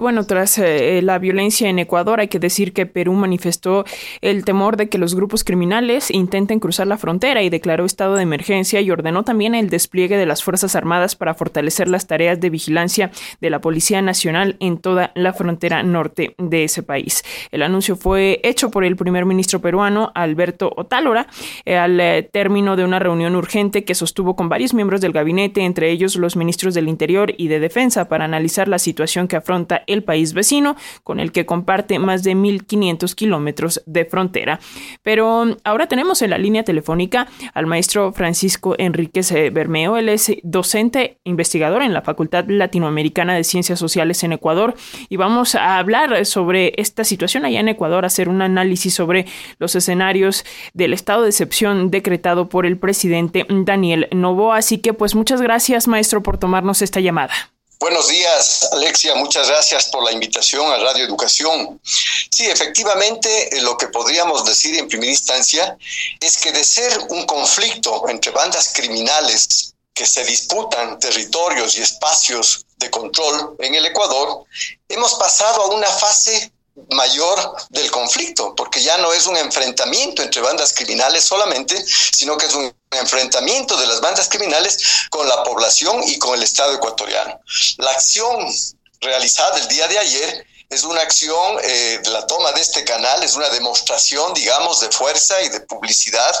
bueno, tras eh, la violencia en Ecuador, hay que decir que Perú manifestó el temor de que los grupos criminales intenten cruzar la frontera y declaró estado de emergencia y ordenó también el despliegue de las Fuerzas Armadas para fortalecer las tareas de vigilancia de la Policía Nacional en toda la frontera norte de ese país. El anuncio fue hecho por el primer ministro peruano, Alberto Otálora, eh, al eh, término de una reunión urgente que sostuvo con varios miembros del gabinete, entre ellos los ministros del Interior y de Defensa, para analizar la situación que afronta el país vecino, con el que comparte más de 1.500 kilómetros de frontera. Pero ahora tenemos en la línea telefónica al maestro Francisco Enríquez eh, Bermeo. Él es docente investigador en la Facultad Latinoamericana de Ciencias Sociales en Ecuador y vamos a hablar sobre esta situación allá en Ecuador, hacer un análisis sobre los escenarios del estado de excepción decretado por el presidente Daniel Novoa. Así que pues muchas gracias maestro por tomarnos esta llamada. Buenos días, Alexia. Muchas gracias por la invitación a Radio Educación. Sí, efectivamente, eh, lo que podríamos decir en primera instancia es que de ser un conflicto entre bandas criminales que se disputan territorios y espacios de control en el Ecuador, hemos pasado a una fase mayor del conflicto, porque ya no es un enfrentamiento entre bandas criminales solamente, sino que es un enfrentamiento de las bandas criminales con la población y con el Estado ecuatoriano. La acción realizada el día de ayer es una acción, eh, la toma de este canal es una demostración, digamos, de fuerza y de publicidad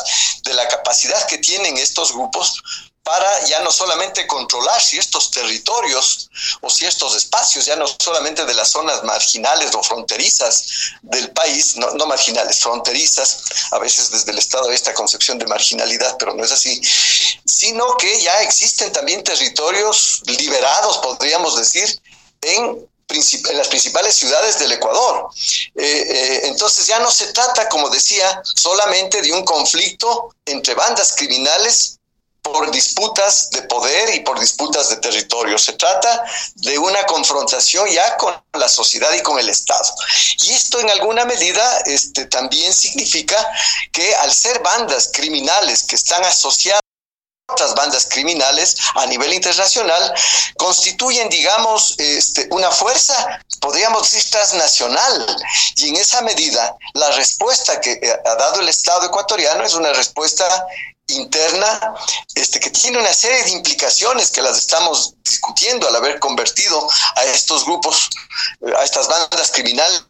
de la capacidad que tienen estos grupos para ya no solamente controlar si estos territorios o si estos espacios, ya no solamente de las zonas marginales o fronterizas del país, no, no marginales, fronterizas, a veces desde el Estado hay esta concepción de marginalidad, pero no es así, sino que ya existen también territorios liberados, podríamos decir, en las principales ciudades del Ecuador. Eh, eh, entonces ya no se trata, como decía, solamente de un conflicto entre bandas criminales por disputas de poder y por disputas de territorio. Se trata de una confrontación ya con la sociedad y con el Estado. Y esto en alguna medida este, también significa que al ser bandas criminales que están asociadas otras bandas criminales a nivel internacional constituyen, digamos, este, una fuerza, podríamos decir, transnacional. Y en esa medida, la respuesta que eh, ha dado el Estado ecuatoriano es una respuesta interna este, que tiene una serie de implicaciones que las estamos discutiendo al haber convertido a estos grupos, a estas bandas criminales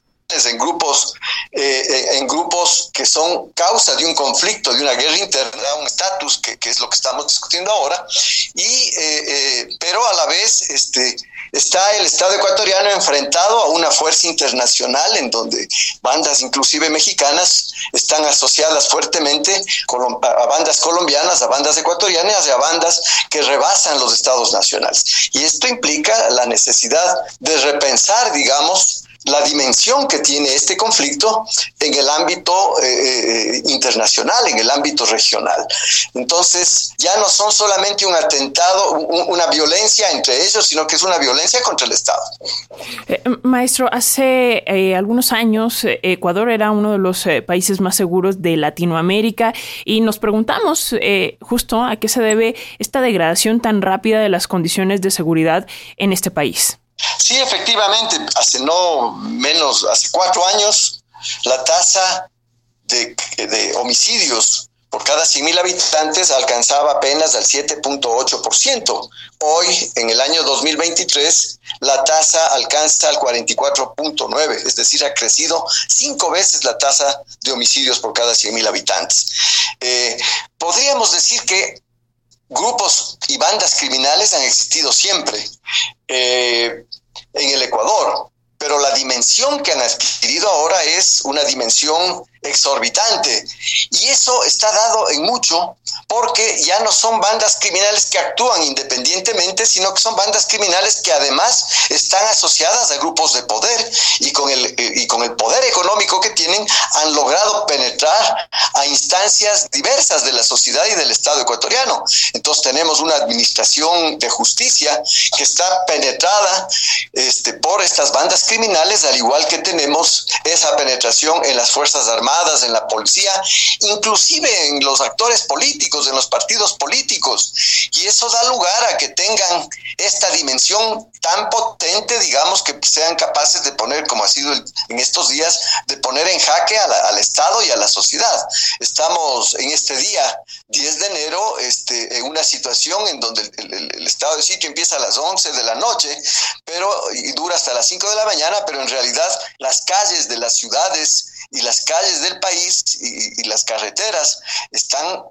en grupos eh, en grupos que son causa de un conflicto, de una guerra interna, un estatus que, que, es lo que estamos discutiendo ahora, y eh, eh, pero a la vez este está el Estado ecuatoriano enfrentado a una fuerza internacional en donde bandas, inclusive mexicanas, están asociadas fuertemente a bandas colombianas, a bandas ecuatorianas y a bandas que rebasan los estados nacionales. Y esto implica la necesidad de repensar, digamos, la dimensión que tiene este conflicto en el ámbito eh, eh, internacional, en el ámbito regional. Entonces, ya no son solamente un atentado, una violencia entre ellos, sino que es una violencia contra el Estado. Eh, maestro, hace algunos años Ecuador era uno de los países más seguros de Latinoamérica y nos preguntamos justo a qué se debe esta degradación tan rápida de las condiciones de seguridad en este país. Sí, efectivamente, hace no menos, hace cuatro años, la tasa de, homicidios por cada 100.000 habitantes alcanzaba apenas al 7.8%. Hoy, en el año 2023, la tasa alcanza al 44.9%, es decir, ha crecido cinco veces la tasa de homicidios por cada 100.000 habitantes. Eh, podríamos decir que grupos y bandas criminales han existido siempre eh, en el Ecuador, pero la dimensión que han adquirido ahora es una dimensión exorbitante. Y eso está dado en mucho porque ya no son bandas criminales que actúan independientemente, sino que son bandas criminales que además están asociadas a grupos de poder y con el, y con el poder económico que tienen han logrado penetrar a instancias diversas de la sociedad y del Estado ecuatoriano. Entonces tenemos una administración de justicia que está penetrada este, por estas bandas criminales, al igual que tenemos esa penetración en las Fuerzas Armadas En la policía, inclusive en los actores políticos, en los partidos políticos. Y eso da lugar a que tengan esta dimensión tan potente, digamos, que sean capaces de poner, como ha sido en estos días, de poner en jaque al Estado y a la sociedad. Estamos en este día, 10 de enero, este, en una situación en donde el, el estado de sitio empieza a las 11 de la noche, pero y dura hasta las 5 de la mañana, pero en realidad las calles de las ciudades y las calles del país y, las carreteras están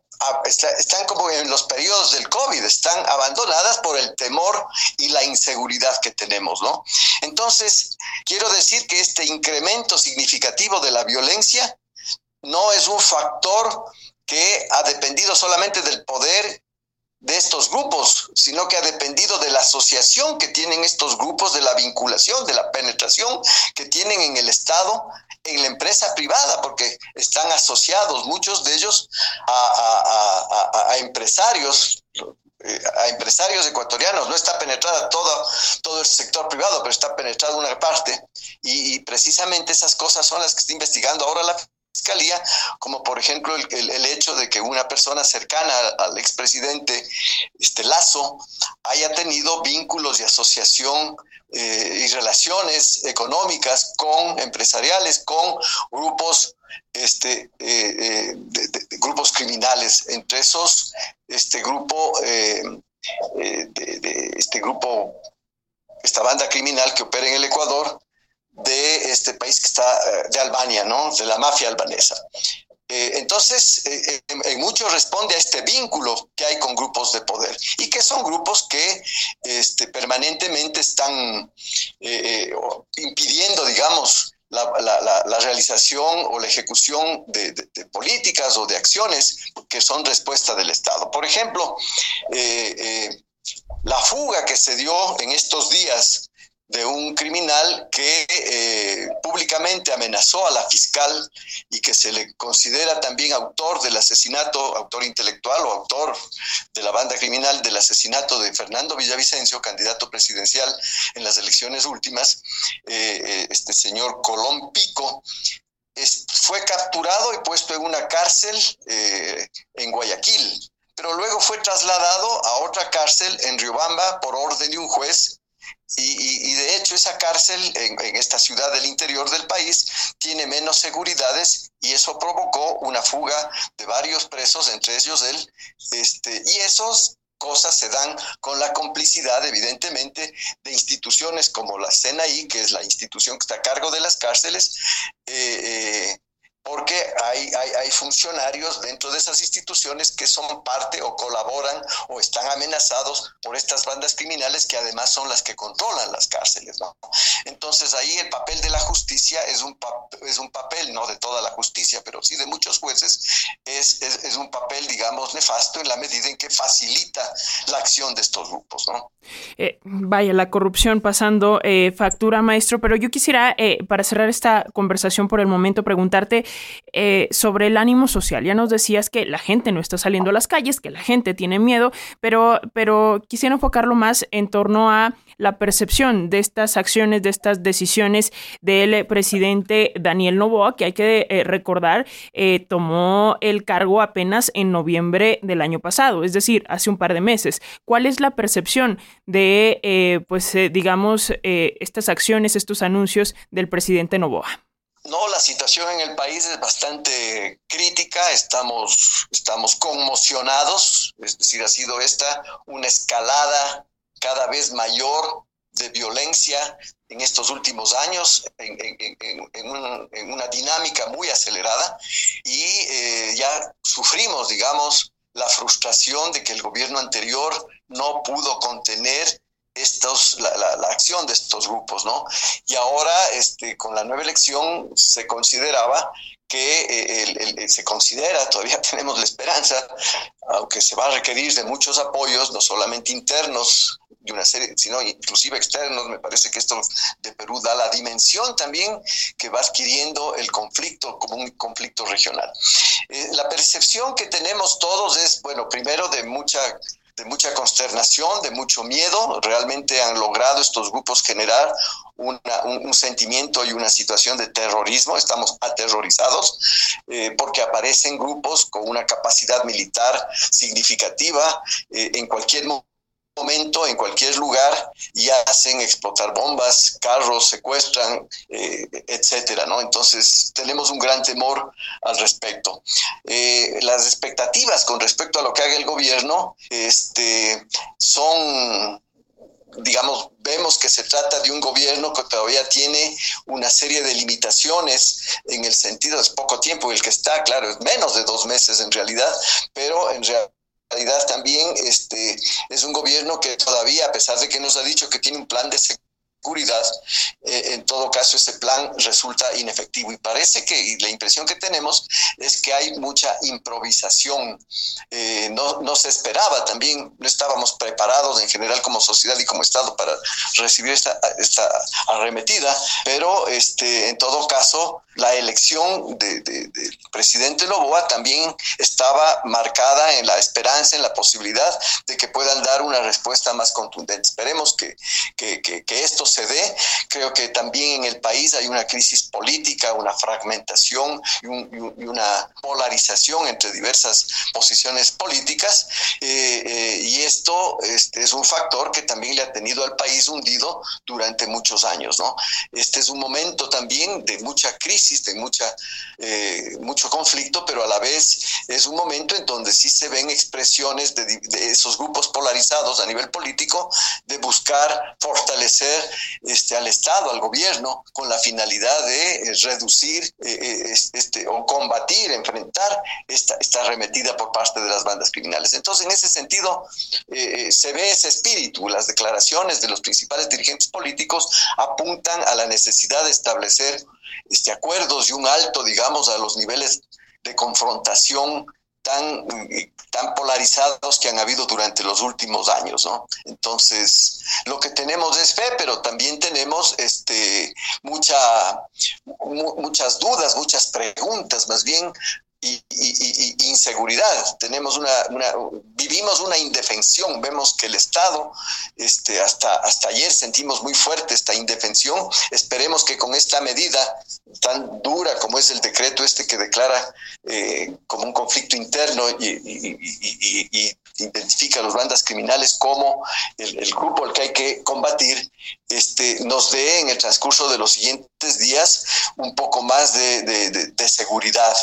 están como en los periodos del COVID, están abandonadas por el temor y la inseguridad que tenemos, ¿no? Entonces, quiero decir que este incremento significativo de la violencia no es un factor que ha dependido solamente del poder de estos grupos, sino que ha dependido de la asociación que tienen estos grupos, de la vinculación, de la penetración que tienen en el Estado, en la empresa privada, porque están asociados muchos de ellos a, empresarios eh, a empresarios ecuatorianos, no está penetrada todo, todo el sector privado, pero está penetrada una parte, y, y precisamente esas cosas son las que está investigando ahora la fiscalía, como por ejemplo el, hecho de que una persona cercana al expresidente este, Lazo haya tenido vínculos y asociación eh, y relaciones económicas con empresariales, con grupos este, eh, eh, de, grupos criminales, entre esos este grupo de, este grupo, esta banda criminal que opera en el Ecuador, de este país que está, eh, de Albania, ¿no? De la mafia albanesa. Eh, entonces, eh, en, mucho responde a este vínculo que hay con grupos de poder y que son grupos que este, permanentemente están impidiendo, digamos, la, realización o la ejecución de, políticas o de acciones que son respuesta del Estado. Por ejemplo, la fuga que se dio en estos días de un criminal que eh, públicamente amenazó a la fiscal y que se le considera también autor del asesinato, autor intelectual o autor de la banda criminal del asesinato de Fernando Villavicencio, candidato presidencial en las elecciones últimas, eh, eh, este señor Colón Pico, fue capturado y puesto en una cárcel en Guayaquil, pero luego fue trasladado a otra cárcel en Riobamba por orden de un juez y, de hecho esa cárcel en, esta ciudad del interior del país tiene menos seguridades y eso provocó una fuga de varios presos, entre ellos él. Este, y esas cosas se dan con la complicidad, evidentemente, de instituciones como la CNI, que es la institución que está a cargo de las cárceles, eh, eh, porque hay, hay, funcionarios dentro de esas instituciones que son parte o colaboran o están amenazados por estas bandas criminales que además son las que controlan las cárceles. ¿no? Entonces ahí el papel de la justicia es un, es un papel, no de toda la justicia, pero sí de muchos jueces, es, es, un papel, digamos, nefasto en la medida en que facilita la acción de estos grupos. ¿no? Eh, vaya, la corrupción pasando eh, factura, maestro, pero yo quisiera, eh, para cerrar esta conversación por el momento, preguntarte eh, sobre el ánimo social. Ya nos decías que la gente no está saliendo a las calles, que la gente tiene miedo, pero, pero quisiera enfocarlo más en torno a la percepción de estas acciones, de estas decisiones del presidente Daniel Novoa, que hay que eh, recordar, eh, tomó el cargo apenas en noviembre del año pasado, es decir, hace un par de meses. ¿Cuál es la percepción de, pues, digamos, estas acciones, estos anuncios del presidente Novoa? La situación en el país es bastante crítica, estamos, estamos conmocionados, es decir, ha sido esta una escalada cada vez mayor de violencia en estos últimos años, en, una dinámica muy acelerada, y eh, ya sufrimos, digamos, la frustración de que el gobierno anterior no pudo contener estos, la, la, acción de estos grupos, ¿no? Y ahora, este, con la nueva elección, se consideraba que eh, se considera, todavía tenemos la esperanza, aunque se va a requerir de muchos apoyos, no solamente internos de una serie, sino inclusive externos, me parece que esto de Perú da la dimensión también que va adquiriendo el conflicto como un conflicto regional. Eh, la percepción que tenemos todos es, bueno, primero de mucha de mucha consternación, de mucho miedo. Realmente han logrado estos grupos generar un, sentimiento y una situación de terrorismo. Estamos aterrorizados eh, porque aparecen grupos con una capacidad militar significativa eh, en cualquier momento momento, en cualquier lugar, y hacen explotar bombas, carros, secuestran, eh, etcétera, ¿no? Entonces, tenemos un gran temor al respecto. Eh, las expectativas con respecto a lo que haga el gobierno este, son digamos, vemos que se trata de un gobierno que todavía tiene una serie de limitaciones en el sentido, es poco tiempo el que está, claro, es menos de dos meses en realidad, pero en realidad también este, es un gobierno que todavía, a pesar de que nos ha dicho que tiene un plan de eh, en todo caso ese plan resulta inefectivo. Y parece que la impresión que tenemos es que hay mucha improvisación. Eh, no, no, se esperaba también, no estábamos preparados en general como sociedad y como Estado para recibir esta, esta arremetida, pero este, en todo caso la elección del de, presidente Loboa también estaba marcada en la esperanza, en la posibilidad de que puedan dar una respuesta más contundente. Esperemos que, que, que, esto se Creo que también en el país hay una crisis política, una fragmentación y, una polarización entre diversas posiciones políticas. Eh, eh, y esto este, es un factor que también le ha tenido al país hundido durante muchos años. ¿no? Este es un momento también de mucha crisis existe mucha, eh, mucho conflicto, pero a la vez es un momento en donde sí se ven expresiones de, esos grupos polarizados a nivel político de buscar fortalecer este, al Estado, al gobierno, con la finalidad de eh, reducir eh, este, o combatir, enfrentar esta, esta arremetida por parte de las bandas criminales. Entonces, en ese sentido, se ve ese espíritu. Las declaraciones de los principales dirigentes políticos apuntan a la necesidad de establecer este, acuerdos y un alto, digamos, a los niveles de confrontación tan, tan polarizados que han habido durante los últimos años, ¿no? Entonces, lo que tenemos es fe, pero también tenemos este, mucha, muchas dudas, muchas preguntas, más bien y, inseguridad. Tenemos una, vivimos una indefensión. Vemos que el Estado, este, hasta, hasta ayer sentimos muy fuerte esta indefensión. Esperemos que con esta medida tan dura como es el decreto este que declara eh, como un conflicto interno y, identifica a las bandas criminales como el, grupo al que hay que combatir, este, nos dé en el transcurso de los siguientes días un poco más de seguridad.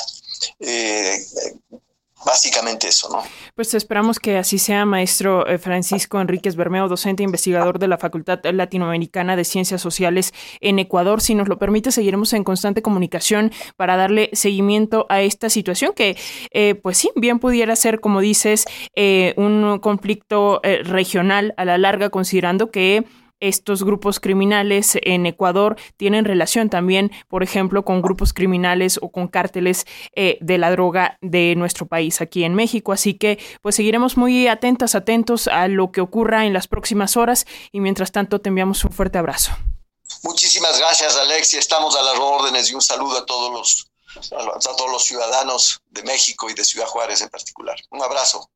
Eh, básicamente eso, ¿no? Pues esperamos que así sea, maestro eh, Francisco Enríquez Bermeo, docente e investigador de la Facultad Latinoamericana de Ciencias Sociales en Ecuador. Si nos lo permite, seguiremos en constante comunicación para darle seguimiento a esta situación que, eh, pues sí, bien pudiera ser, como dices, un conflicto regional a la larga, considerando que estos grupos criminales en Ecuador tienen relación también, por ejemplo, con grupos criminales o con cárteles eh, de la droga de nuestro país aquí en México. Así que pues seguiremos muy atentas, atentos a lo que ocurra en las próximas horas y mientras tanto te enviamos un fuerte abrazo. Muchísimas gracias, Alexia. Estamos a las órdenes y un saludo a todos los a todos los ciudadanos de México y de Ciudad Juárez en particular. Un abrazo.